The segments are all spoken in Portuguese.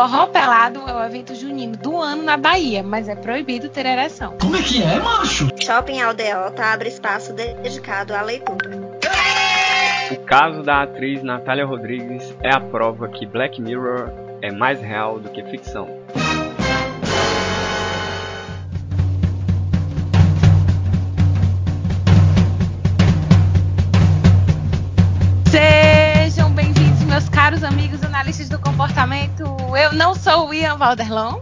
Forró pelado é o evento junino do ano na Bahia, mas é proibido ter ereção. Como é que é, macho? Shopping Aldeota abre espaço dedicado à leitura. O caso da atriz Natália Rodrigues é a prova que Black Mirror é mais real do que ficção. O Valderlon,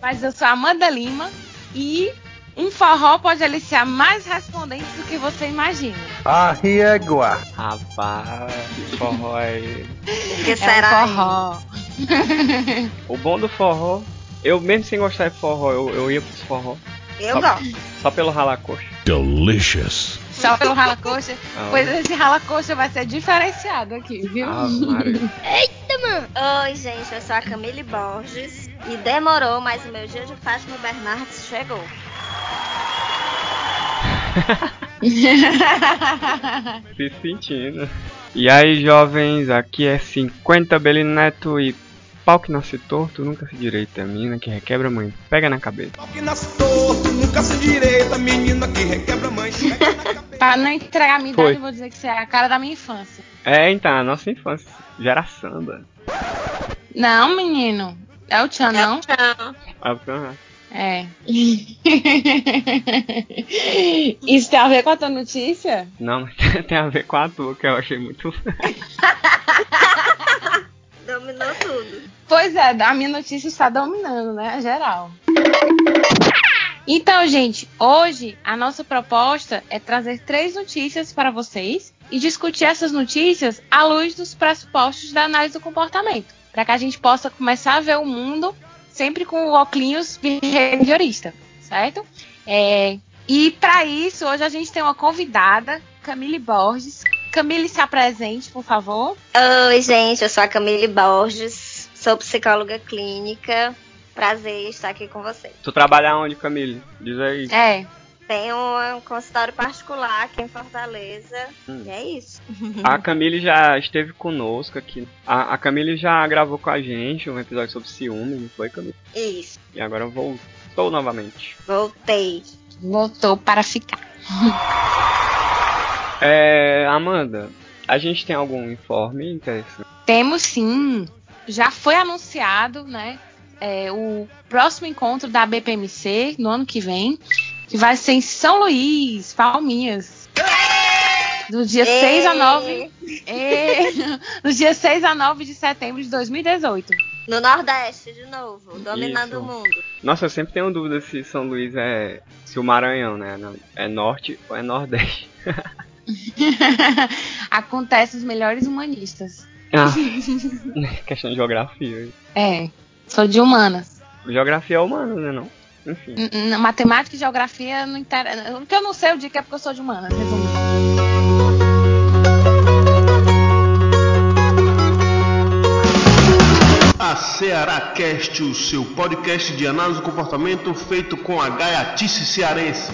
mas eu sou a Amanda Lima e um forró pode aliciar mais respondentes do que você imagina. Arriégua. Rapaz, que forró é esse? Que É será? um forró. O bom do forró, eu mesmo sem gostar de forró, eu, eu ia pros forró. Eu gosto. Só pelo ralacoxa. Delicious. Só pelo rala-coxa. Ah, Pois esse rala-coxa vai ser diferenciado aqui, viu? Ave Maria. Oi, gente, eu sou a Camille Borges. E demorou, mas o meu dia de Fátima Bernardes chegou. Se sentindo. E aí, jovens, aqui é 50 Belino Neto e pau que nasce torto nunca se direita. Menina que requebra mãe, pega na cabeça. Pau que nasce torto, nunca se direita, menina que requebra mãe. pra não entregar a minha Foi. idade, eu vou dizer que você é a cara da minha infância. É, então, a nossa infância. Gera samba. Não, menino. É o Tchan, não? Tchau. Ah, ah, É. Isso tem a ver com a tua notícia? Não, mas tem a ver com a tua, que eu achei muito. Dominou tudo. Pois é, a minha notícia está dominando, né? Geral. Então, gente, hoje a nossa proposta é trazer três notícias para vocês e discutir essas notícias à luz dos pressupostos da análise do comportamento, para que a gente possa começar a ver o mundo sempre com o óculos behaviorista, certo? É, e para isso, hoje a gente tem uma convidada, Camille Borges. Camille, se apresente, por favor. Oi, gente, eu sou a Camille Borges. Sou psicóloga clínica. Prazer estar aqui com vocês. Tu trabalha onde, Camille? Diz aí. É, Tenho um consultório particular aqui em Fortaleza. Hum. E é isso. A Camille já esteve conosco aqui. A, a Camille já gravou com a gente um episódio sobre ciúme, não foi, Camille? Isso. E agora voltou novamente. Voltei. voltou para ficar. É, Amanda, a gente tem algum informe interessante? Temos sim. Já foi anunciado, né? É, o próximo encontro da BPMC no ano que vem, que vai ser em São Luís, Palminhas. Do dia 6 a 9. É, do dia 6 a 9 de setembro de 2018. No Nordeste, de novo. Dominando Isso. o mundo. Nossa, eu sempre tenho dúvida se São Luís é. Se o Maranhão, né? É norte ou é nordeste. Acontece os melhores humanistas. Ah, questão de geografia. É, sou de humanas. Geografia é humana, né? Não? Enfim. N- n- Matemática e geografia não interessa. O que eu não sei, eu digo que é porque eu sou de humanas, resumindo. A Ceará Cast, o seu podcast de análise do comportamento feito com a gaiatice cearense.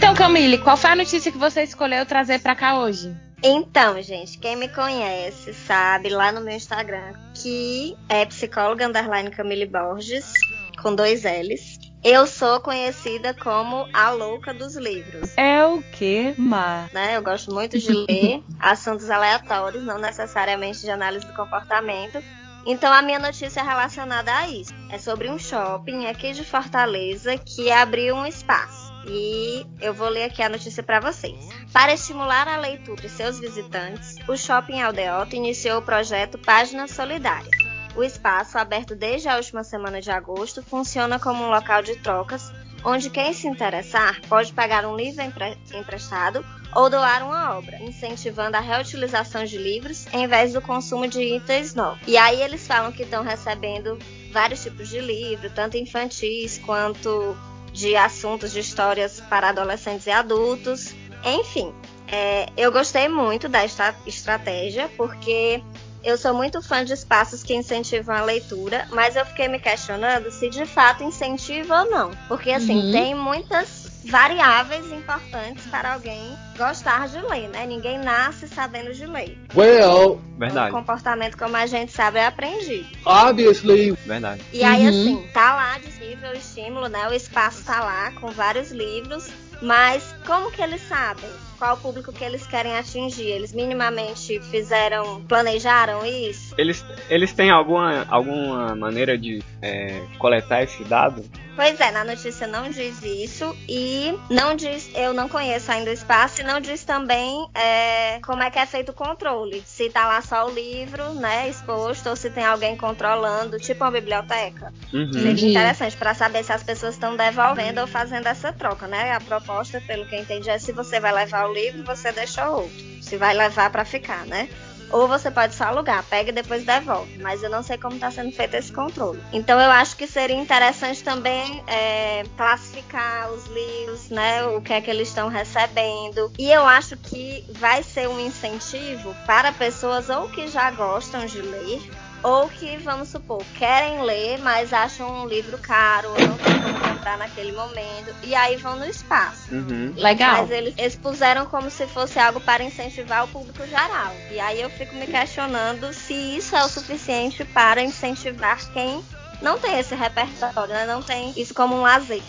Então, Camille, qual foi a notícia que você escolheu trazer pra cá hoje? Então, gente, quem me conhece sabe lá no meu Instagram que é psicóloga underline Camille Borges, com dois L's. Eu sou conhecida como a louca dos livros. É o que, Má? né? Eu gosto muito de ler assuntos aleatórios, não necessariamente de análise do comportamento. Então a minha notícia é relacionada a isso. É sobre um shopping aqui de Fortaleza que abriu um espaço. E eu vou ler aqui a notícia para vocês. Para estimular a leitura de seus visitantes, o Shopping Aldeota iniciou o projeto Páginas Solidárias. O espaço, aberto desde a última semana de agosto, funciona como um local de trocas onde quem se interessar pode pagar um livro empre- emprestado ou doar uma obra, incentivando a reutilização de livros em vez do consumo de itens novos. E aí eles falam que estão recebendo vários tipos de livro, tanto infantis quanto de assuntos, de histórias para adolescentes e adultos. Enfim, é, eu gostei muito da estratégia, porque eu sou muito fã de espaços que incentivam a leitura, mas eu fiquei me questionando se de fato incentiva ou não. Porque, assim, Uhum. tem muitas variáveis importantes para alguém gostar de ler, né? Ninguém nasce sabendo de ler. Well, O Verdade, comportamento, como a gente sabe, é aprendido. obviously, verdade. E aí, Uhum. assim, tá lá disponível o estímulo, né? O espaço tá lá com vários livros, mas como que eles sabem? Qual o público que eles querem atingir? Eles minimamente fizeram, planejaram isso? Eles, eles têm alguma, alguma maneira de é, coletar esse dado? Pois é, na notícia não diz isso e não diz, eu não conheço ainda o espaço e não diz também é, como é que é feito o controle. Se tá lá só o livro, né, exposto, ou se tem alguém controlando, tipo uma biblioteca. Uhum. Seria interessante para saber se as pessoas estão devolvendo ou fazendo essa troca, né? A proposta, pelo que eu entendi, é se você vai levar o livro, você deixa outro. Se vai levar para ficar, né? Ou você pode só alugar, pega e depois devolve. Mas eu não sei como está sendo feito esse controle. Então eu acho que seria interessante também é, classificar os livros, né? O que é que eles estão recebendo. E eu acho que vai ser um incentivo para pessoas ou que já gostam de ler ou que, vamos supor, querem ler, mas acham um livro caro, ou não tem como comprar naquele momento, e aí vão no espaço. Uhum. Legal. Mas eles expuseram como se fosse algo para incentivar o público geral. E aí eu fico me questionando se isso é o suficiente para incentivar quem não tem esse repertório, né? Não tem isso como um lazer.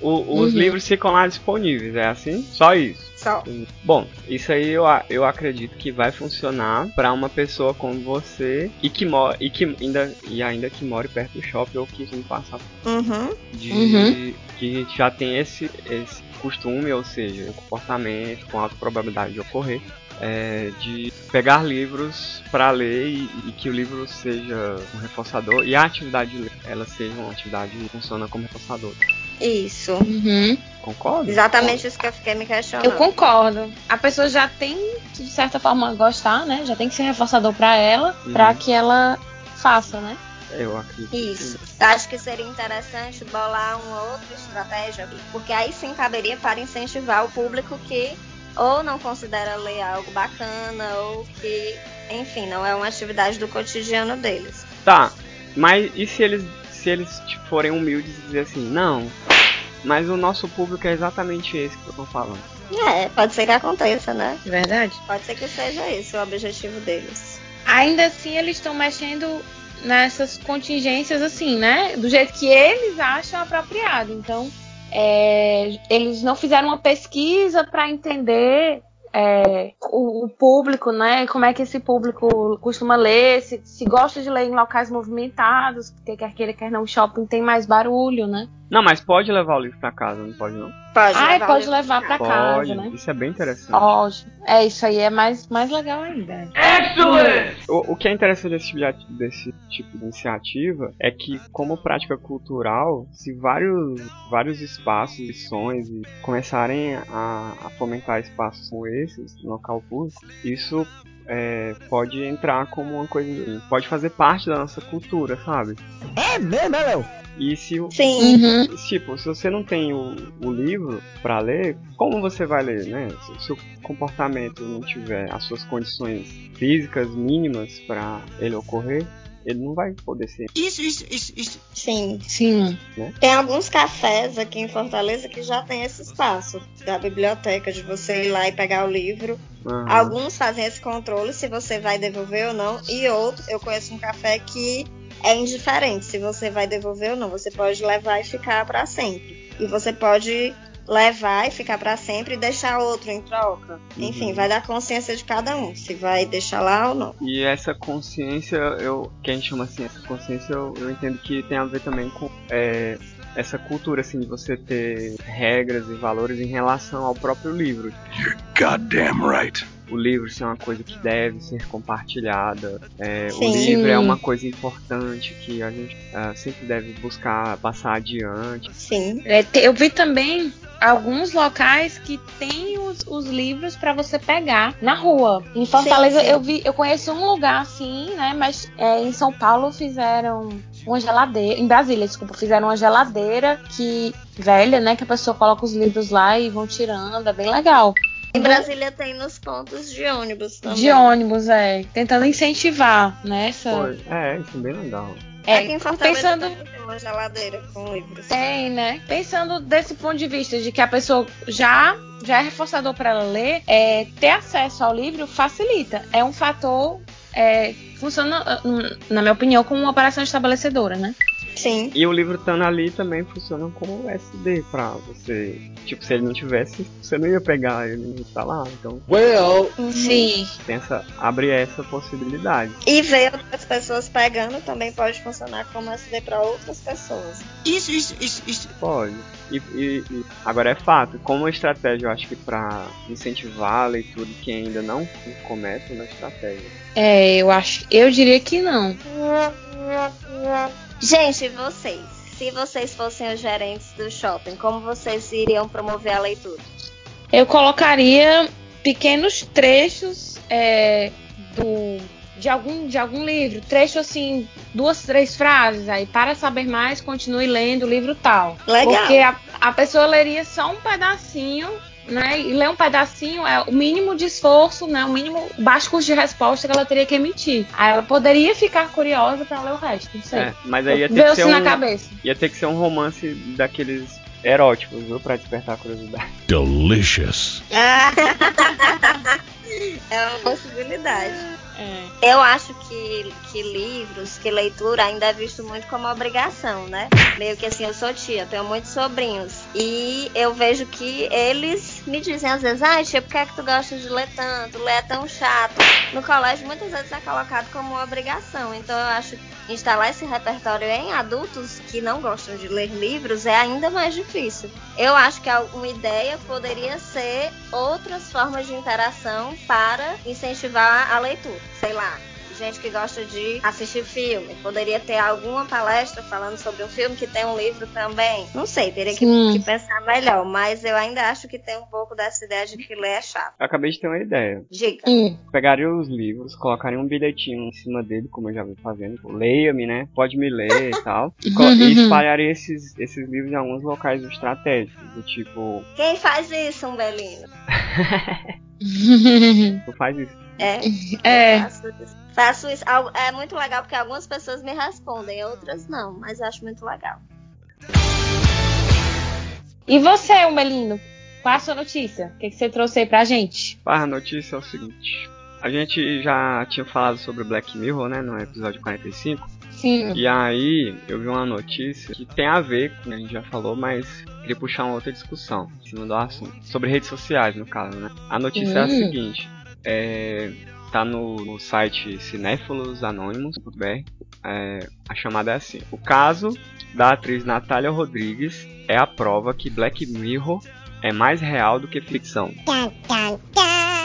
O- os Uhum. livros ficam lá disponíveis, é assim? Só isso. Bom, isso aí eu, eu acredito que vai funcionar pra uma pessoa como você e que mora e que ainda e ainda que more perto do shopping ou que não passa Uhum. de Uhum. que já tem esse esse costume, ou seja, um comportamento com alta probabilidade de ocorrer. É, de pegar livros pra ler e, e que o livro seja um reforçador e a atividade de ler, ela seja uma atividade que funciona como reforçador. Isso. Uhum. Concorda? Exatamente isso que eu fiquei me questionando. Eu concordo. A pessoa já tem que, de certa forma, gostar, né? Já tem que ser reforçador pra ela, Uhum. pra que ela faça, né? Eu acredito. Isso. Eu Acho que seria interessante bolar uma outra estratégia, porque aí sim caberia para incentivar o público que ou não considera ler algo bacana, ou que, enfim, não é uma atividade do cotidiano deles. Tá, mas e se eles se eles tipo, forem humildes e dizer assim, não, mas o nosso público é exatamente esse que eu tô falando. É, pode ser que aconteça, né? Verdade. Pode ser que seja esse o objetivo deles. Ainda assim, eles estão mexendo nessas contingências, assim, né? Do jeito que eles acham apropriado. Então, é, eles não fizeram uma pesquisa para entender é, o, o público, né? Como é que esse público costuma ler, se, se gosta de ler em locais movimentados, porque quer queira, quer não, shopping tem mais barulho, né? Não, mas pode levar o livro pra casa, não pode não? Pode Ai, levar o pode livro levar pra pra pode, casa, né? isso é bem interessante. Pode. É, isso aí é mais, mais legal ainda. O, o que é interessante desse tipo, de, desse tipo de iniciativa é que, como prática cultural, se vários, vários espaços, lições e começarem a, a fomentar espaços como esses, no local público, isso é, pode entrar como uma coisa. pode fazer parte da nossa cultura, sabe? É mesmo, é, Léo? E se o- Sim. Uhum. Tipo, se você não tem o, o livro pra ler, como você vai ler, né? Se o seu comportamento não tiver as suas condições físicas mínimas pra ele ocorrer, ele não vai poder ser. Sim. Sim. Tem alguns cafés aqui em Fortaleza que já tem esse espaço da biblioteca, de você ir lá e pegar o livro. Aham. Alguns fazem esse controle se você vai devolver ou não. E outros, eu conheço um café que é indiferente se você vai devolver ou não. Você pode levar e ficar para sempre. E você pode levar e ficar para sempre e deixar outro em troca. Enfim, Uhum. vai dar consciência de cada um, se vai deixar lá ou não. E essa consciência, eu, que a gente chama assim, essa consciência, eu, eu entendo que tem a ver também com é, essa cultura, assim, de você ter regras e valores em relação ao próprio livro. Goddamn right. O livro ser uma coisa que deve ser compartilhada. é, o livro é uma coisa importante que a gente ah, sempre deve buscar passar adiante. Sim. É, te- eu vi também alguns locais que tem os, os livros pra você pegar na rua. Em Fortaleza Sim, sim. eu vi, eu conheço um lugar assim, né? Mas é, em São Paulo fizeram uma geladeira. Em Brasília, desculpa, fizeram uma geladeira que velha, né? Que a pessoa coloca os livros lá e vão tirando. É bem legal. Em Brasília tem nos pontos de ônibus também. De ônibus, é. Tentando incentivar, né? Essa... É, isso é bem legal. É, Aqui em Fortaleza pensando- também tem uma geladeira com livros. Tem, né? Pensando desse ponto de vista de que a pessoa já já é reforçador para ela ler, é, ter acesso ao livro facilita. É um fator é, funciona, na minha opinião, como uma operação estabelecedora, né? Sim. E o livro estando ali também funciona como SD pra você. Tipo, se ele não tivesse, você não ia pegar ele tá lá. Então Well, Sim. essa, abre essa possibilidade. E ver outras pessoas pegando também pode funcionar como SD para outras pessoas. Isso, isso, isso, isso. Pode. E, e- e- agora é fato, como estratégia, eu acho que pra incentivar a leitura de quem ainda não começa na estratégia. É, eu acho, eu diria que não. Gente, vocês? Se vocês fossem os gerentes do shopping, como vocês iriam promover a leitura? Eu colocaria pequenos trechos é, do de algum de algum livro, trecho assim, duas, três frases, aí para saber mais, continue lendo o livro tal. Legal. Porque a, a pessoa leria só um pedacinho, né? E ler um pedacinho é o mínimo de esforço, né? O mínimo baixo custo de resposta que ela teria que emitir. Aí ela poderia ficar curiosa para ler o resto, não sei. É, mas aí ia ter, que assim ser na um, cabeça. ia ter que ser um romance daqueles eróticos, viu? Pra despertar a curiosidade. Delicious. é uma possibilidade. É. Eu acho que, que livros, que leitura ainda é visto muito como obrigação, né? Meio que assim, eu sou tia, tenho muitos sobrinhos. E eu vejo que eles me dizem às vezes, ai, tia, por que é que tu gosta de ler tanto? Ler é tão chato. No colégio, muitas vezes é colocado como obrigação. Então eu acho instalar esse repertório em adultos que não gostam de ler livros é ainda mais difícil. Eu acho que uma ideia poderia ser outras formas de interação para incentivar a leitura. Sei lá, gente que gosta de assistir filme. Poderia ter alguma palestra falando sobre um filme que tem um livro também. Não sei, teria que, que pensar melhor. Mas eu ainda acho que tem um pouco dessa ideia de que ler é chato. Eu acabei de ter uma ideia. Diga. Hum. Pegaria os livros, colocaria um bilhetinho em cima dele, como eu já vim fazendo. tipo, Leia-me, né? Pode me ler e tal. E, co- e espalharia esses, esses livros em alguns locais estratégicos. Do tipo, Quem faz isso, Umbelino? tu faz isso. É. É. Faço isso. É muito legal porque algumas pessoas me respondem, outras não. Mas eu acho muito legal. E você, Melino? Qual a sua notícia? O que, que você trouxe aí pra gente? Ah, a notícia é o seguinte. A gente já tinha falado sobre Black Mirror, né? No episódio 45. Sim. E aí, eu vi uma notícia que tem a ver com o que a gente já falou, mas queria puxar uma outra discussão em cima do assunto. Sobre redes sociais, no caso, né? A notícia é a Hum. seguinte. É, tá no, no site cinéfilosanônimos.br. É, a chamada é assim. O caso da atriz Natália Rodrigues é a prova que Black Mirror é mais real do que ficção.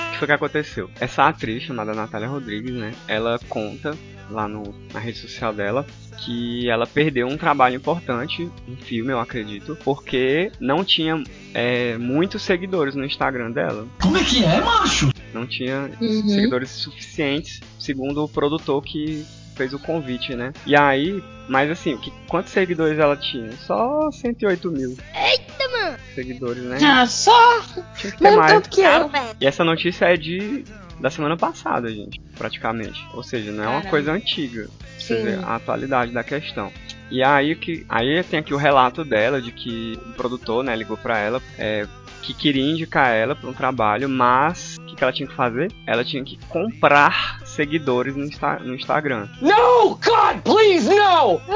O que foi que aconteceu? Essa atriz chamada Natália Rodrigues, né? Ela conta lá no, na rede social dela que ela perdeu um trabalho importante, um filme, eu acredito, porque não tinha é, muitos seguidores no Instagram dela. como é que é, macho? Não tinha Uhum. seguidores suficientes, segundo o produtor que fez o convite, né? E aí, mas assim, que, quantos seguidores ela tinha? Só 108 mil. Eita, mano! Seguidores, né? Ah, só Tinha que ter mesmo mais. tanto que eu. E essa notícia é de da semana passada, gente, praticamente. Ou seja, não é uma Caramba. coisa antiga. Você vê a atualidade da questão. E aí que aí tem aqui o relato dela de que o produtor, né, ligou pra ela, é, que queria indicar ela para um trabalho, mas o que, que ela tinha que fazer? Ela tinha que comprar seguidores no, Insta- no Instagram. No, God, please, no!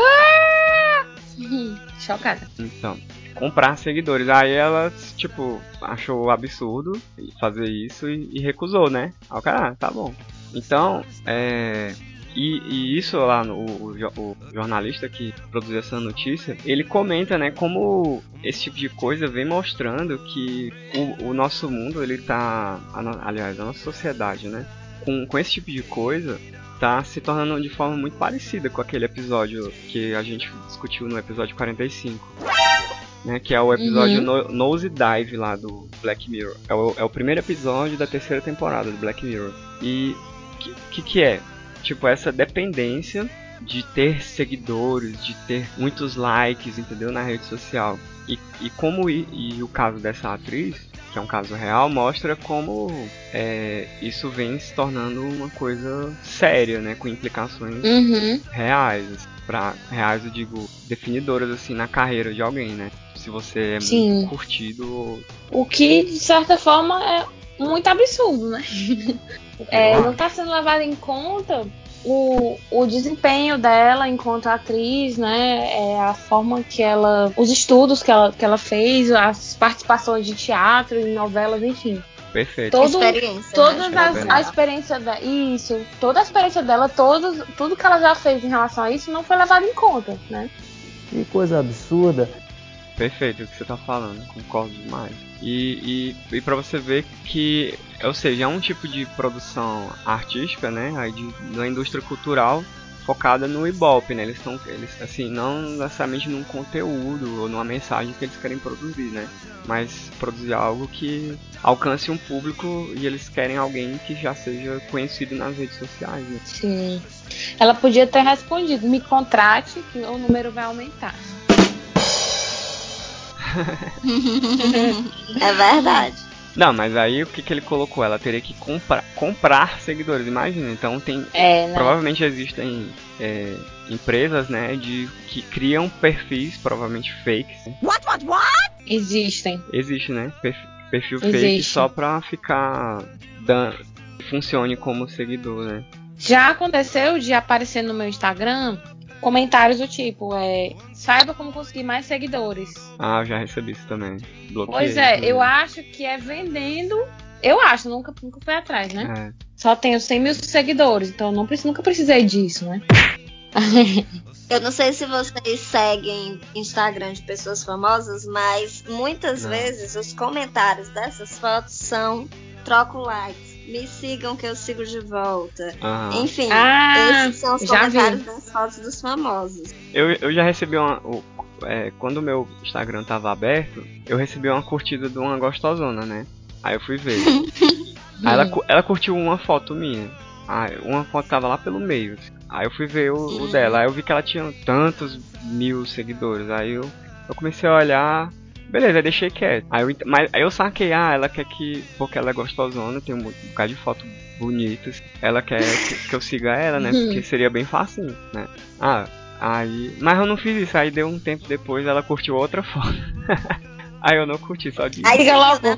Chocada. Então, comprar seguidores. Aí ela, tipo, achou absurdo fazer isso e, e recusou, né? Aí o cara, ah, tá bom. Então, é. E, e isso lá, no, o, o jornalista que produziu essa notícia, ele comenta, né, como esse tipo de coisa vem mostrando que o, o nosso mundo, ele tá. aliás, a nossa sociedade, né, com, com esse tipo de coisa, tá se tornando de forma muito parecida com aquele episódio que a gente discutiu no episódio 45. Né, que é o episódio no, Nose Dive lá do Black Mirror. É o, é o primeiro episódio da terceira temporada do Black Mirror. E o que, que, que é? Tipo, essa dependência de ter seguidores, de ter muitos likes, entendeu? Na rede social. E, e como e, e o caso dessa atriz, que é um caso real, mostra como é, isso vem se tornando uma coisa séria, né? Com implicações Uhum. reais. Pra, reais eu digo definidoras assim na carreira de alguém, né? Se você é Sim. muito curtido ou O que, de certa forma, é muito absurdo, né? É, não está sendo levado em conta o, o desempenho dela enquanto atriz, né? É, a forma que ela. os estudos que ela, que ela fez, as participações de teatro, em novelas, enfim. perfeito. Todo, Experiência. todas né? as, a experiência dela. Isso, toda a experiência dela, todos, tudo que ela já fez em relação a isso não foi levado em conta, né? Que coisa absurda. Perfeito o que você tá falando, concordo demais. E, e, e para você ver que, ou seja, é um tipo de produção artística, né, aí de, da indústria cultural focada no Ibope, né? Eles estão, eles assim, não necessariamente num conteúdo ou numa mensagem que eles querem produzir, né? Mas produzir algo que alcance um público e eles querem alguém que já seja conhecido nas redes sociais, né? Sim. Ela podia ter respondido, me contrate que o número vai aumentar. É verdade. Não, mas aí o que, que ele colocou? Ela teria que comprar, comprar seguidores, imagina. Então tem, É, né? Provavelmente existem é, empresas, né, de que criam perfis, provavelmente fakes. Existem. Existe, né? Perfil, perfil fake Existe. só pra ficar dando, funcione como seguidor, né? Já aconteceu de aparecer no meu Instagram comentários do tipo, é, saiba como conseguir mais seguidores. Ah, eu já recebi isso também. Bloqueei. Pois é, eu inclusive. acho que é vendendo. Eu acho, nunca, nunca fui atrás, né? É. Só tenho 100 mil seguidores, então não, preciso- nunca precisei disso, né? Eu não sei se vocês seguem Instagram de pessoas famosas, mas muitas Não. vezes os comentários dessas fotos são troco likes, me sigam que eu sigo de volta. Aham. Enfim, Ah, esses são os já vi. comentários das fotos dos famosos. Eu, eu já recebi uma. o- é, quando o meu Instagram tava aberto, eu recebi uma curtida de uma gostosona, né? Aí eu fui ver. Aí ela, cu- ela curtiu uma foto minha. Aí uma foto tava lá pelo meio. Aí eu fui ver o, o dela. Aí eu vi que ela tinha tantos mil seguidores. Aí eu, eu comecei a olhar. Beleza, deixei quieto. Aí eu, mas aí eu saquei, ah, ela quer que. Porque ela é gostosona, tem um, um bocado de fotos bonitas. Ela quer que, que eu siga ela, né? Porque seria bem facinho, né? Ah, aí. Mas eu não fiz isso. Aí deu um tempo depois ela curtiu outra foto. aí eu não curti, só de, Aí Diga logo. né,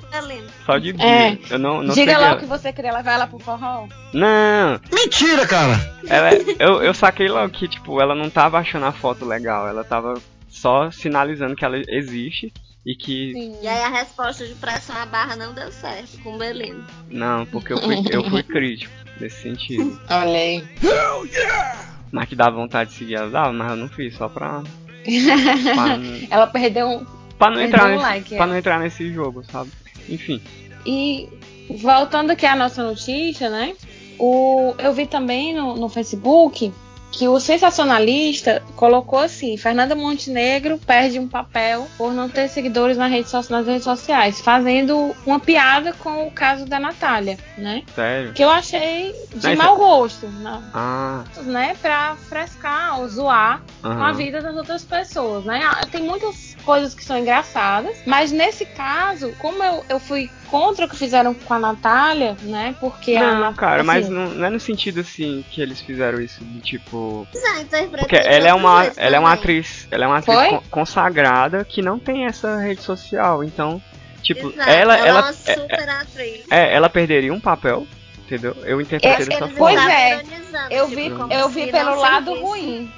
só de dia. É. Eu não, não Diga logo ela. que você queria levar ela pro forró. Não, Mentira, cara! ela, eu, eu saquei logo que, tipo, ela não tava achando a foto legal, ela tava só sinalizando que ela existe e que. Sim. E aí a resposta de pressão à barra não deu certo com o Belinda. Não, porque eu fui, eu fui crítico nesse sentido. Olha aí. Mas que dá vontade de seguir ela, dava, mas eu não fiz, só pra. pra, não- Ela perdeu um. pra não Perdeu entrar um nesse, like, é. pra não entrar nesse jogo, sabe? Enfim. E voltando aqui à nossa notícia, né? O, eu vi também no, no Facebook que o sensacionalista colocou assim: Fernanda Montenegro perde um papel por não ter seguidores nas redes, so- nas redes sociais, fazendo uma piada com o caso da Natália, né? Sério. Que eu achei de Mas isso mau gosto, né? Ah, né? Pra frescar ou zoar com a vida das outras pessoas, né? Ah, Tem muitas coisas que são engraçadas, mas nesse caso, como eu, eu fui contra o que fizeram com a Natália, né? Porque a Não, cara, assim, mas não, não é no sentido assim que eles fizeram isso de tipo. Porque de ela é uma, ela é uma atriz, ela é uma atriz Foi? con- consagrada que não tem essa rede social, então, tipo, Exato, ela, é ela, uma é, super atriz. é, ela perderia um papel, entendeu? Eu interpretei que dessa Pois forma. estavam é. eu tipo, vi, eu vi pelo lado servisse. ruim.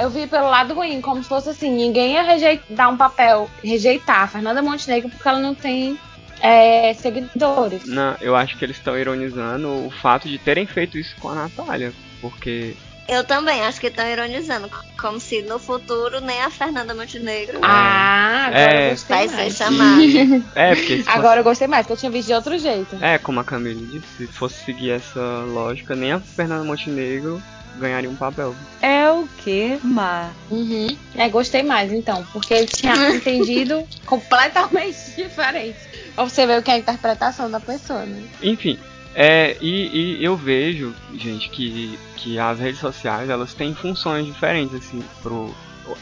Eu vi pelo lado ruim, como se fosse assim, ninguém ia rejeitar, dar um papel, rejeitar a Fernanda Montenegro porque ela não tem é, seguidores. Não, eu acho que eles estão ironizando o fato de terem feito isso com a Natália, porque Eu também, acho que estão ironizando. Como se no futuro nem a Fernanda Montenegro Ah, agora É. eu gostei vai ser mais. chamada. é, porque se fosse, Agora eu gostei mais, porque eu tinha visto de outro jeito. é, como a Camille disse, se fosse seguir essa lógica, nem a Fernanda Montenegro ganharia um papel. É o que, Mar? Uhum. É, gostei mais então, porque eu tinha entendido completamente diferente. Pra você ver o que é a interpretação da pessoa, né? Enfim, É, e, e eu vejo, gente, que, que as redes sociais elas têm funções diferentes, assim, pro,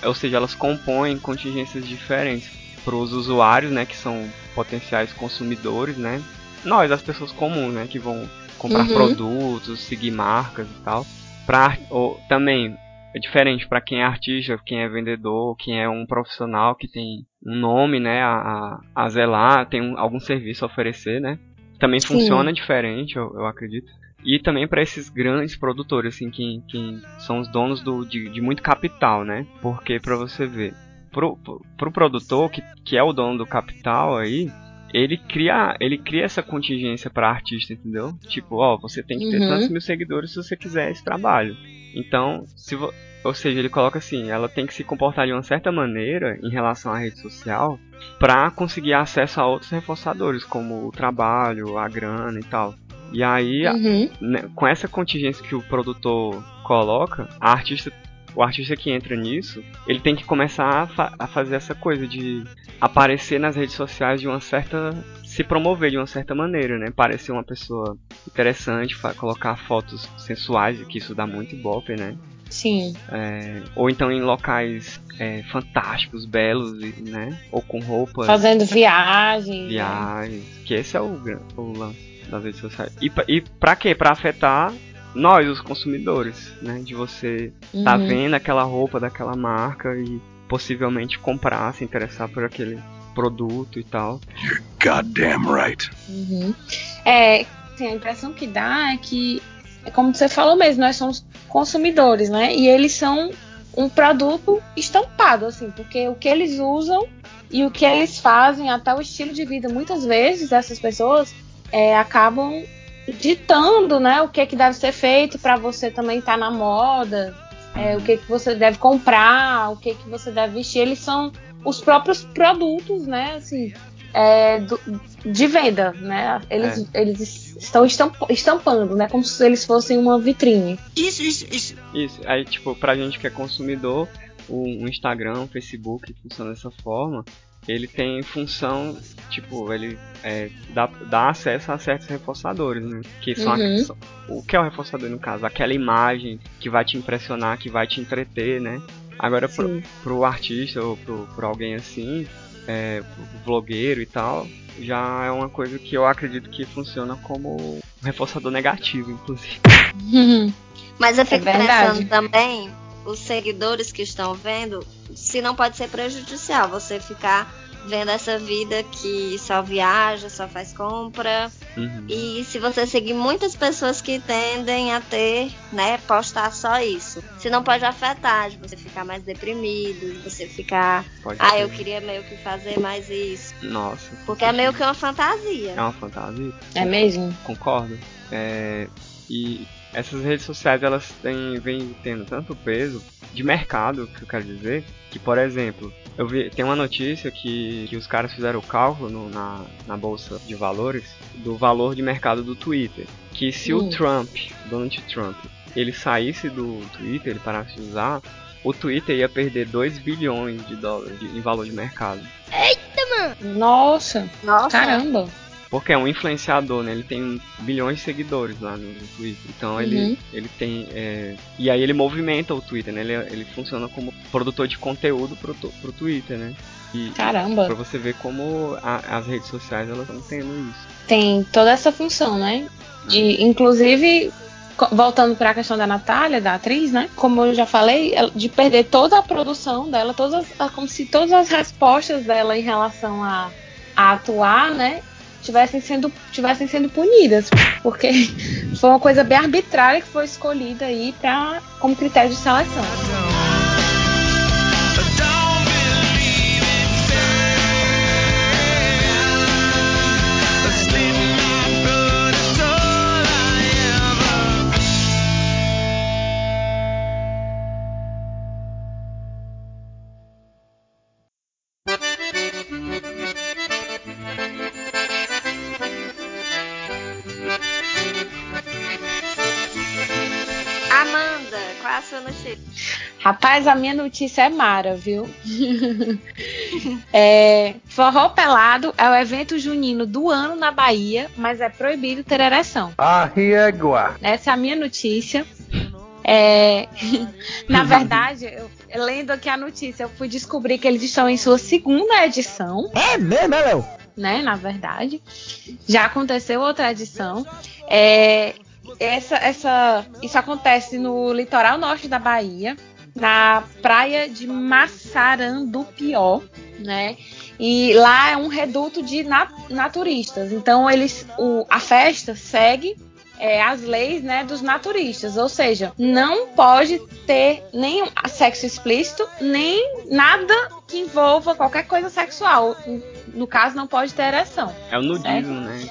ou seja, elas compõem contingências diferentes para os usuários, né, que são potenciais consumidores, né, nós, as pessoas comuns, né, que vão comprar Uhum. produtos, seguir marcas e tal. Pra, ou, também é diferente para quem é artista, quem é vendedor, quem é um profissional que tem um nome, né, a, a, zelar, tem um, algum serviço a oferecer, né. Também Sim. funciona diferente, eu, eu acredito. E também para esses grandes produtores, assim, que, que são os donos do, de, de muito capital, né? Porque para você ver, pro, pro, pro produtor, que, que é o dono do capital aí, ele cria, ele cria essa contingência para artista, entendeu? Tipo, ó, você tem que ter Uhum. tantos mil seguidores se você quiser esse trabalho. Então, se vo- ou seja, ele coloca assim, ela tem que se comportar de uma certa maneira em relação à rede social para conseguir acesso a outros reforçadores, como o trabalho, a grana e tal. E aí, Uhum. né, com essa contingência que o produtor coloca, a artista, o artista que entra nisso, ele tem que começar a, fa- a fazer essa coisa de aparecer nas redes sociais de uma certa. se promover de uma certa maneira, né? Parecer uma pessoa interessante, colocar fotos sensuais, que isso dá muito ibope, né? Sim. É, ou então em locais é, fantásticos, belos, né? Ou com roupas Fazendo viagem. né? viagens, que esse é o, o lance das redes sociais. E, e pra quê? Pra afetar nós, os consumidores, né? De você tá Uhum. vendo aquela roupa daquela marca e possivelmente comprar, se interessar por aquele produto e tal. Goddamn right. Uhum. É, assim, a impressão que dá é que, é como você falou mesmo, nós somos consumidores, né? E eles são um produto estampado, assim, porque o que eles usam e o que eles fazem, até o estilo de vida, muitas vezes essas pessoas é, acabam ditando, né, o que que deve ser feito para você também estar na moda, é, o que que você deve comprar, o que que você deve vestir. Eles são os próprios produtos, né, assim, é, do- de venda, né? Eles, eles estão estamp- estampando, né, como se eles fossem uma vitrine. Isso, isso, isso. Isso, aí tipo, pra gente que é consumidor, o, o Instagram, o Facebook funciona dessa forma, ele tem função, tipo, ele é, dá, dá acesso a certos reforçadores, né? Que são, a- Uhum. são- o que é o reforçador no caso? Aquela imagem que vai te impressionar, que vai te entreter, né? Agora pro, Sim. pro artista ou pro, pro alguém assim, é, pro vlogueiro e tal, já é uma coisa que eu acredito que funciona como um reforçador negativo, inclusive. Uhum. Mas eu fico verdade. pensando também, os seguidores que estão vendo, se não pode ser prejudicial você ficar vendo essa vida que só viaja, só faz compra. Uhum. E se você seguir muitas pessoas que tendem a ter, né, postar só isso. Se não pode afetar, de você ficar mais deprimido, de você ficar, Pode ah, ser. eu queria meio que fazer mais isso. Nossa. Porque é meio que uma fantasia. É uma fantasia. É mesmo? Concordo. É, e essas redes sociais elas têm, vêm tendo tanto peso de mercado, que eu quero dizer, que por exemplo, eu vi, tem uma notícia que, que os caras fizeram o cálculo no- na, na bolsa de valores do valor de mercado do Twitter. Que se Hum. o Trump, Donald Trump, ele saísse do Twitter, ele parasse de usar, o Twitter ia perder 2 bilhões de dólares de- em valor de mercado. Nossa, Nossa. caramba. Porque é um influenciador, né? Ele tem bilhões de seguidores lá no, no Twitter. Então ele, Uhum. ele tem. é, E aí ele movimenta o Twitter, né? Ele, ele funciona como produtor de conteúdo pro, pro Twitter, né? E Caramba. pra você ver como a- as redes sociais elas estão tendo isso. Tem toda essa função, né? De, inclusive, co- voltando para a questão da Natália, da atriz, né? Como eu já falei, de perder toda a produção dela, todas as- como se todas as respostas dela em relação a, a atuar, né? Tivessem sendo, tivessem sendo punidas. Porque foi uma coisa bem arbitrária que foi escolhida aí pra, como critério de seleção. É a a minha notícia é mara, viu? é, forró pelado é o evento junino do ano na Bahia, mas é proibido ter ereção. Arriégua. Essa é a minha notícia. É, na verdade, eu, lendo aqui a notícia, eu fui descobrir que eles estão em sua segunda edição. É mesmo, é, Léo? né? Na verdade, já aconteceu outra edição. É, essa, essa, isso acontece no litoral norte da Bahia, na praia de Massarandupió, né? E lá é um reduto de nat naturistas. Então eles, o, a festa segue é, as leis né, dos naturistas, ou seja, não pode ter nem sexo explícito, nem nada que envolva qualquer coisa sexual. No caso, não pode ter ereção. É o nudismo, né?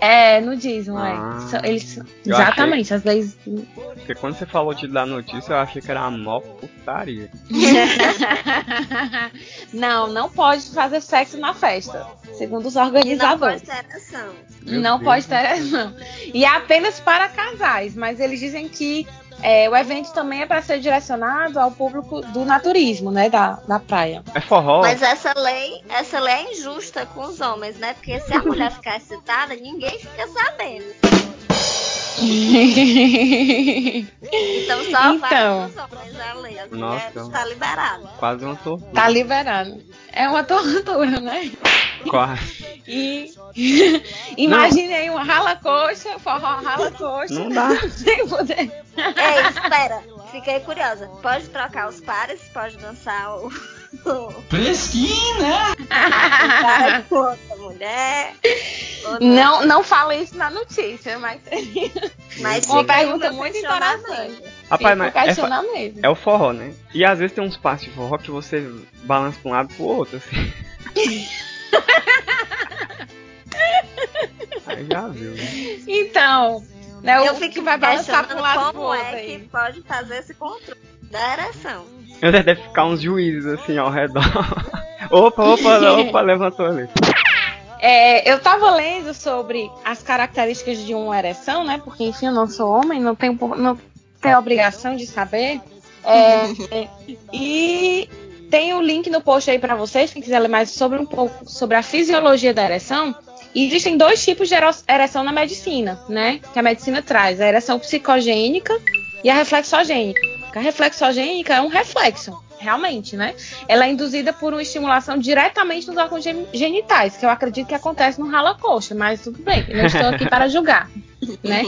É, nudismo, Ah. é. Eles, exatamente, as leis. Porque quando você falou de dar notícia, eu achei que era a mó putaria. não, não pode fazer sexo na festa, segundo os E não organizadores. pode ter ereção. Meu não Deus. pode ter ereção. E é apenas para casais, mas eles dizem que é, o evento também é para ser direcionado ao público do naturismo, né, da, da praia. É forró? Mas essa lei, essa lei é injusta com os homens, né? Porque se a mulher ficar excitada, ninguém fica sabendo. Então só Então. vai os homens a lei. As Nossa. tá liberado. Quase uma tortura. Tá liberado. É uma tortura, né? Quase. E imagine aí uma rala-coxa, forró rala-coxa. Não dá. Sem poder. Ei, espera. Fiquei curiosa. Pode trocar os pares? Pode dançar o, Fresquinho, né? com outra mulher? Não, não fala isso na notícia, mas seria Mas uma pergunta muito interessante. Rapaz, mas é, é o forró, né? E às vezes tem uns passos de forró que você balança pra um lado e pro outro, assim. Já viu, né? Então, né, Eu o fico que vai balançar pro lado como outro é aí. que pode fazer esse controle da ereção. Eu deve ficar uns juízes assim ao redor. opa, opa, opa, levantou ali. É, eu tava lendo sobre as características de uma ereção, né? Porque, enfim, eu não sou homem, não tenho, não tenho a obrigação de saber. É, é, e tem o link no post aí pra vocês, quem quiser ler mais sobre um pouco sobre a fisiologia da ereção. E existem dois tipos de ereção na medicina, né? Que a medicina traz: a ereção psicogênica e a reflexogênica. A reflexogênica é um reflexo, realmente, né? Ela é induzida por uma estimulação diretamente nos órgãos gen- genitais, que eu acredito que acontece no rala-coxa, mas tudo bem, não estou aqui para julgar, né?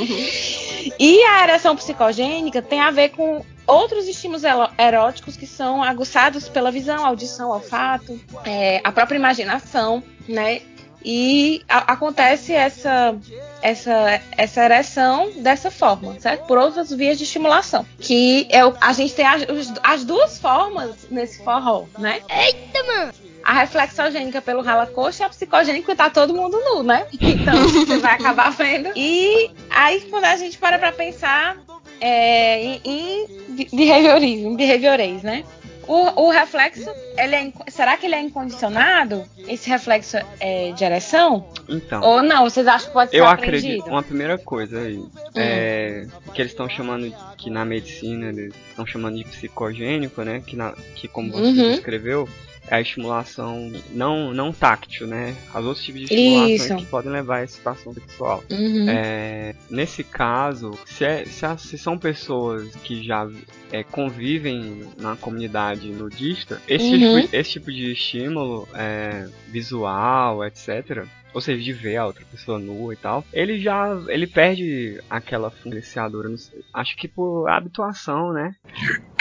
E a ereção psicogênica tem a ver com outros estímulos eróticos que são aguçados pela visão, audição, olfato, é, a própria imaginação, né? E a- acontece essa, essa, essa ereção dessa forma, certo? Por outras vias de estimulação. Que é o, a gente tem as, as duas formas nesse forró, né? Eita, mano! A reflexogênica pelo rala-coxa e a psicogênica tá todo mundo nu, né? Então você vai acabar vendo. E aí, quando a gente para pra pensar é, em, em be- behaviorismo, behaviorês, né? O, o reflexo, ele é, será que ele é incondicionado? Esse reflexo é, de ereção? Então. Ou não? Vocês acham que pode ser Eu aprendido? acredito, uma primeira coisa aí, é que eles estão chamando, que na medicina eles estão chamando de psicogênico, né, que, na, que como você Uhum. descreveu, é a estimulação não, não táctil, né, as outros tipos de estimulações Isso. que podem levar à excitação sexual. Uhum. É, nesse caso, se, é- se a- se são pessoas que já é, convivem na comunidade nudista, esse, Uhum. tipo, esse tipo de estímulo é, visual, etc., ou seja, de ver a outra pessoa nua e tal, ele já ele perde aquela influenciadora, acho que por habituação, né?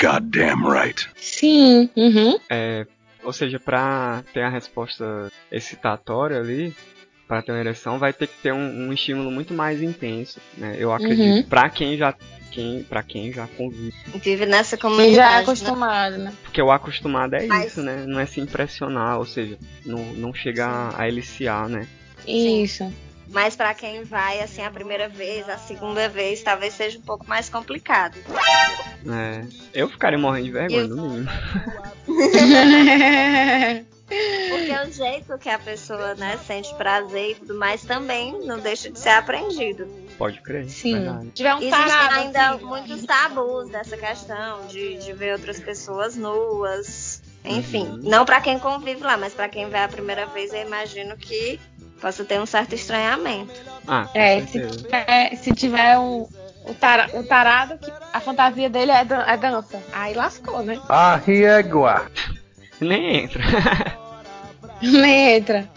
Goddamn right. Sim. Uhum. É, ou seja, pra ter a resposta excitatória ali, pra ter uma ereção, vai ter que ter um, um estímulo muito mais intenso, né? Eu acredito. Uhum. Pra quem já quem, para quem já convive. Vive nessa Quem comunidade. já é né? acostumado, né? Porque o acostumado é Mas- isso, né? Não é se impressionar, ou seja, não, não chegar a eliciar, né? Isso. Mas pra quem vai assim a primeira vez, a segunda vez, talvez seja um pouco mais complicado. É, eu ficaria morrendo de vergonha, Eu- no mínimo. Porque o jeito que a pessoa, né, sente prazer e tudo mais também não deixa de ser aprendido. Pode crer. Sim. Verdade. Tiver um Existem tarado, ainda assim, muitos tabus dessa questão de, de ver outras pessoas nuas. Enfim, Uhum. não pra quem convive lá, mas pra quem vê a primeira vez, eu imagino que possa ter um certo estranhamento. Ah, É, se tiver, se tiver um, o, tara, o tarado que a fantasia dele é, dan- é dança. Aí lascou, né? Arriégua. Nem entra. Nem entra.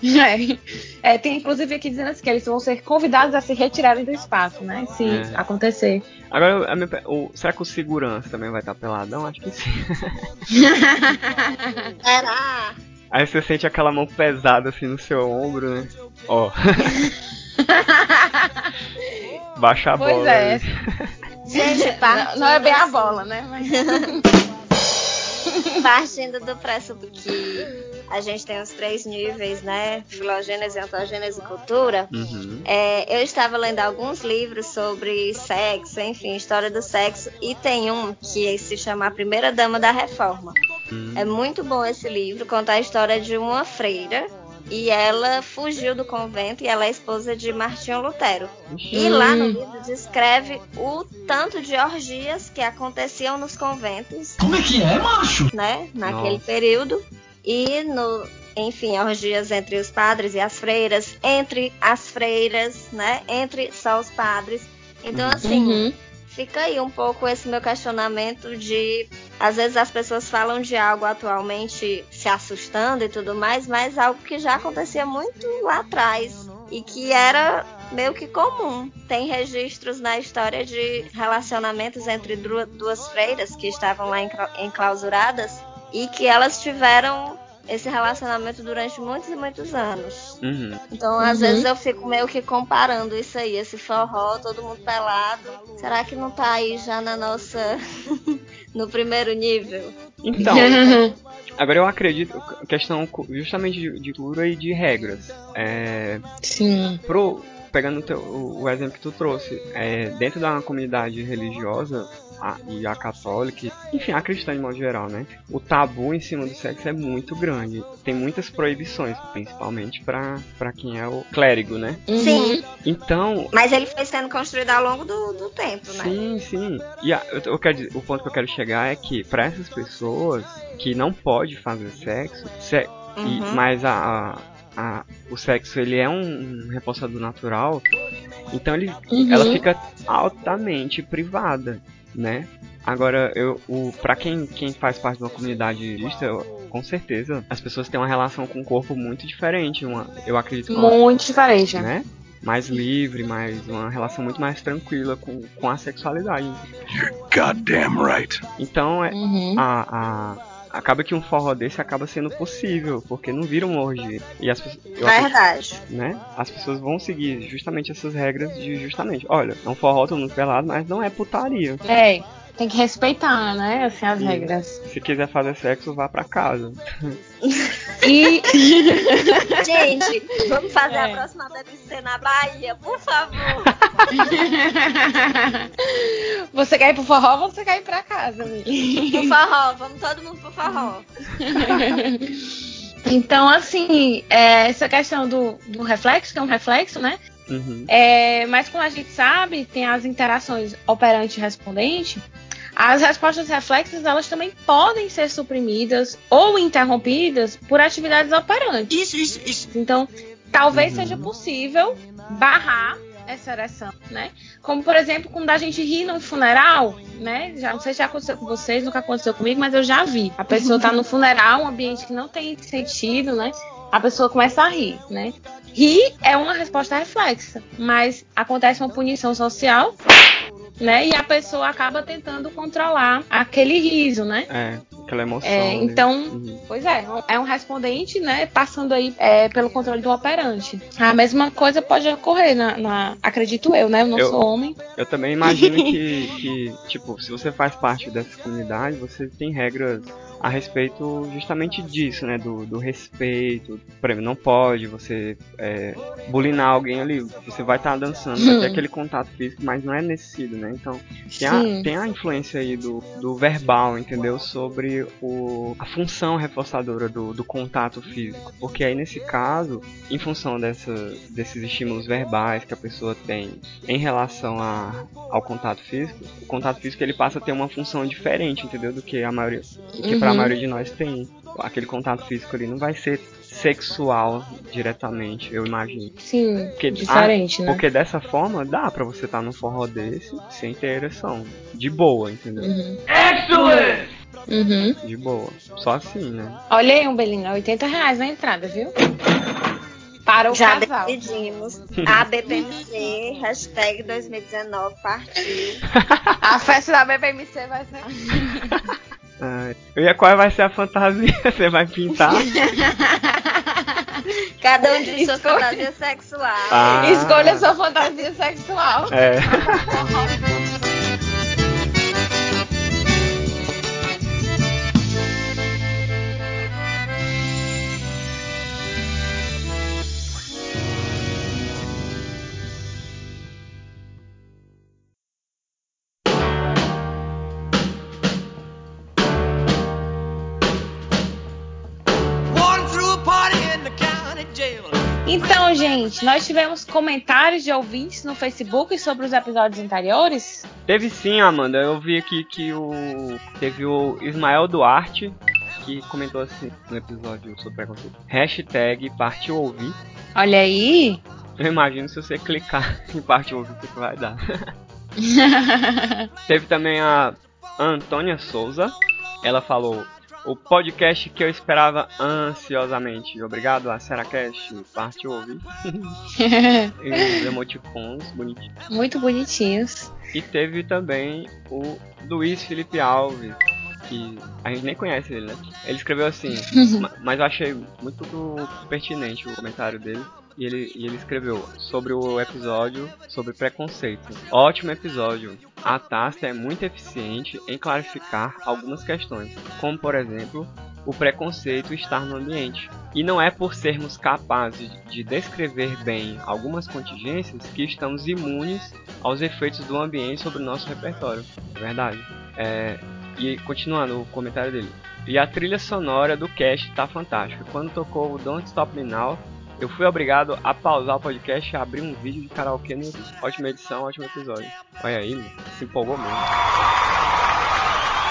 É. É, tem inclusive aqui dizendo assim que eles vão ser convidados a se retirarem do espaço, né? Se É. acontecer. Agora, a minha o- será que o segurança também vai estar peladão? Acho que sim. Será? Aí você sente aquela mão pesada assim no seu ombro, né? Ó. Baixa a Pois bola. é. aí. Gente, Não, não é bem a bola, né? Mas... partindo do pressuposto que a gente tem os três níveis, né? Filogênese, ontogênese e cultura. Uhum. É, eu estava lendo alguns livros sobre sexo, enfim, história do sexo, e tem um que se chama A Primeira Dama da Reforma. Hum. É muito bom esse livro, conta a história de uma freira e ela fugiu do convento e ela é esposa de Martinho Lutero. E lá no livro descreve o tanto de orgias que aconteciam nos conventos, Como é que é, macho? né, naquele Nossa. período. E no, enfim, orgias entre os padres e as freiras, entre as freiras, né, entre só os padres. Então Uhum. assim, Uhum. Fica aí um pouco esse meu questionamento de às vezes as pessoas falam de algo atualmente se assustando e tudo mais, mas algo que já acontecia muito lá atrás e que era meio que comum. Tem registros na história de relacionamentos entre duas freiras que estavam lá encla- enclausuradas e que elas tiveram esse relacionamento durante muitos e muitos anos. Uhum. Então, às Uhum. vezes eu fico meio que comparando isso aí, esse forró, todo mundo pelado. Será que não tá aí já na nossa. No primeiro nível? Então, agora eu acredito, questão justamente de, de cultura e de regras. É, Sim. pro, pegando o, teu- o- o exemplo que tu trouxe, é, dentro da comunidade religiosa a- e a católica, enfim, a cristã de modo geral, né? O tabu em cima do sexo é muito grande. Tem muitas proibições, principalmente pra pra quem é o clérigo, né? Uhum. Sim, Então, mas ele foi sendo construído ao longo do, do tempo, né? Sim, sim. E a- eu, eu quero dizer- o ponto que eu quero chegar é que para essas pessoas que não pode fazer sexo, se- e- Uhum. mas a, a- a- o sexo ele é um, um natural, então ele, Uhum. ela fica altamente privada, né? Agora, eu, o, pra quem, quem faz parte de uma comunidade eu- com certeza, as pessoas têm uma relação com o corpo muito diferente. Uma, eu acredito que uma- Muito diferente. né? né? Mais livre, mais uma relação muito mais tranquila com, com a sexualidade. You're goddamn right. Então é Uhum. a, a- acaba que um forró desse acaba sendo possível, porque não vira um orgia. E as pessoas, eu Verdade. né? As pessoas vão seguir justamente essas regras de justamente, olha, é um forró todo mundo pelado, mas não é putaria. É, tem que respeitar, né? Assim, as Sim. regras. Se quiser fazer sexo, vá pra casa. E. Gente, vamos fazer É. a próxima BBC na Bahia, por favor. você quer ir pro forró ou você quer ir pra casa, amiga? Pro forró, vamos todo mundo pro forró. Então, assim, é, essa questão do, do reflexo, que é um reflexo, né? Uhum. É, mas como a gente sabe, tem as interações operante e respondente. As respostas reflexas, elas também podem ser suprimidas ou interrompidas por atividades operantes. Isso, isso, isso. Então, talvez Uhum. seja possível barrar essa ereção, né? Como, por exemplo, quando a gente ri num funeral, né? Já não sei se já aconteceu com vocês, nunca aconteceu comigo, mas eu já vi. A pessoa tá no funeral, um ambiente que não tem sentido, né? A pessoa começa a rir, né? Rir é uma resposta reflexa, mas acontece uma punição social, né? E a pessoa acaba tentando controlar aquele riso, né? É, aquela emoção. É, então, Uhum. Pois é, é um respondente, né, passando aí é, pelo controle do operante. A mesma coisa pode ocorrer na, na- acredito eu, né, eu não Eu- sou homem. Eu também imagino que, que, tipo, se você faz parte dessa comunidade, você tem regras a respeito justamente disso, né? Do, do respeito. Por exemplo, não pode você é, bulinar alguém ali. Você vai estar tá dançando, vai ter aquele contato físico, mas não é nesse sentido, né? Então, tem a, tem a influência aí do, do verbal, entendeu? Sobre o, a função reforçadora do, do contato físico. Porque aí, nesse caso, em função dessa, desses estímulos verbais que a pessoa tem em relação a, ao contato físico, o contato físico ele passa a ter uma função diferente, entendeu? Do que a maioria, do que para a uhum. maioria de nós tem. Aquele contato físico ali não vai ser sexual diretamente, eu imagino. Sim, porque, diferente, ah, né? Porque dessa forma dá para você estar tá num forró desse sem ter ereção. De boa, entendeu? Uhum. Excellent! Uhum. De boa. Só assim, né? Olha aí, um belinho, 80 reais na entrada, viu? Para o Já casal. decidimos. A BPMC, hashtag 2019, partiu. a festa da BPMC vai ser. Ah, e qual vai ser a fantasia? Você vai pintar? Cada um de sua fantasia sexual. Ah. Escolha sua fantasia sexual. É. Gente, nós tivemos comentários de ouvintes no Facebook sobre os episódios anteriores? Teve sim, Amanda. Eu vi aqui que o teve o Ismael Duarte que comentou assim no episódio sobre preconceito. Hashtag partiu ouvir. Olha aí. Eu imagino se você clicar em partiu ouvir o que vai dar. Teve também a Antônia Souza. Ela falou: o podcast que eu esperava ansiosamente. Obrigado a Seracast, parte ouvir. e os emoticons bonitinhos. Muito bonitinhos. E teve também o Luiz Felipe Alves, que a gente nem conhece ele, né? Ele escreveu assim, mas eu achei muito pertinente o comentário dele. E ele, e ele escreveu sobre o episódio sobre preconceito. Ótimo episódio. A Tasta é muito eficiente em clarificar algumas questões, como por exemplo o preconceito estar no ambiente. E não é por sermos capazes de descrever bem algumas contingências que estamos imunes aos efeitos do ambiente sobre o nosso repertório. É verdade. É, e continuando o comentário dele. E a trilha sonora do cast está fantástica. Quando tocou o Don't Stop Me Now, eu fui obrigado a pausar o podcast e abrir um vídeo de karaokê no. Ótima edição, ótimo episódio. Olha aí, se empolgou mesmo.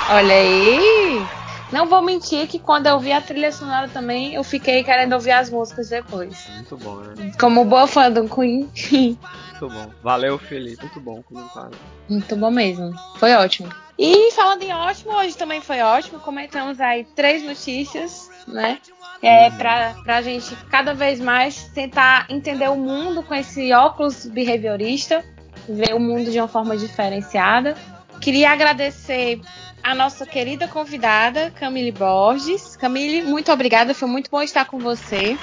Olha aí! Não vou mentir que quando eu vi a trilha sonora também, eu fiquei querendo ouvir as músicas depois. Muito bom, né? Como boa fã do Queen. Muito bom. Valeu, Felipe. Muito bom o comentário. Muito bom mesmo. Foi ótimo. E falando em ótimo, hoje também foi ótimo. Comentamos aí três notícias, né? É, uhum. para a gente cada vez mais tentar entender o mundo com esse óculos behaviorista, ver o mundo de uma forma diferenciada. Queria agradecer a nossa querida convidada, Camille Borges. Camille, muito obrigada, foi muito bom estar com você.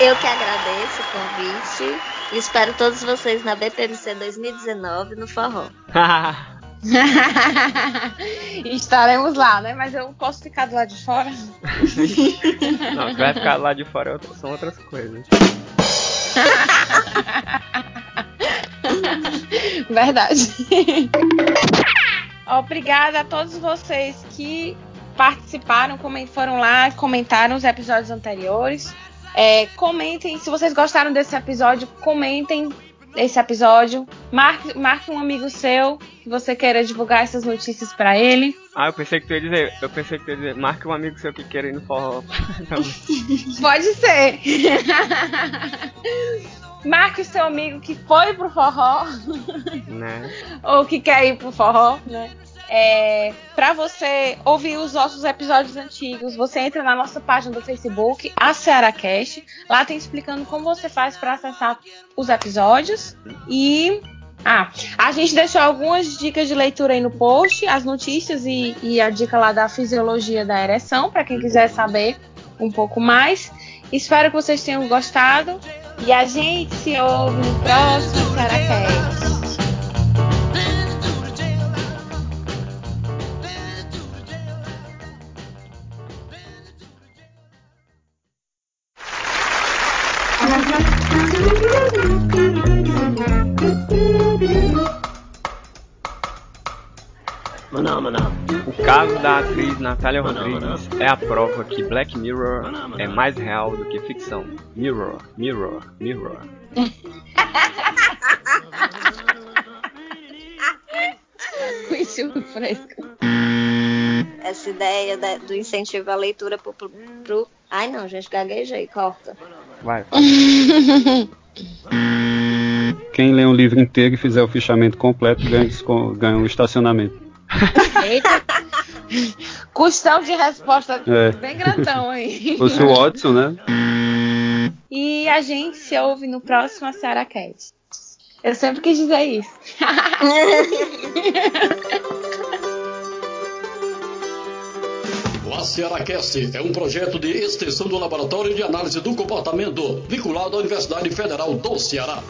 Eu que agradeço o convite. Espero todos vocês na BPMC 2019 no Forró. Estaremos lá, né? Mas eu posso ficar do lado de fora? Não, que vai ficar lá de fora é são outras coisas. Verdade. Obrigada a todos vocês que participaram, foram lá, comentaram os episódios anteriores. É, comentem, se vocês gostaram desse episódio, comentem esse episódio. Marque, marque um amigo seu que você queira divulgar essas notícias para ele. Ah, eu pensei que tu ia dizer, eu pensei que tu ia dizer, marque um amigo seu que queira ir no forró. Pode ser. marque o seu amigo que foi pro forró. Né? Ou que quer ir pro forró, né? É, para você ouvir os nossos episódios antigos, você entra na nossa página do Facebook, a Cearacast. Lá tem explicando como você faz para acessar os episódios. E ah, a gente deixou algumas dicas de leitura aí no post, as notícias e, e a dica lá da fisiologia da ereção, para quem quiser saber um pouco mais. Espero que vocês tenham gostado. E a gente se ouve no próximo Cearacast. Caso da atriz Natália Rodrigues é a prova que Black Mirror é mais real do que ficção. Mirror, mirror, mirror. Cuichu fresco. Essa ideia da- do incentivo à leitura pro, pro, pro- Ai não, gente, gaguejei, corta. Vai. Quem lê um livro inteiro e fizer o fichamento completo ganha, ganha um estacionamento. Eita. Custão de resposta É. bem grandão aí. Se fosse o Watson, né? E a gente se ouve no próximo Sarah Cat. Eu sempre quis dizer isso. O AcearaCast é um projeto de extensão do Laboratório de Análise do Comportamento, vinculado à Universidade Federal do Ceará.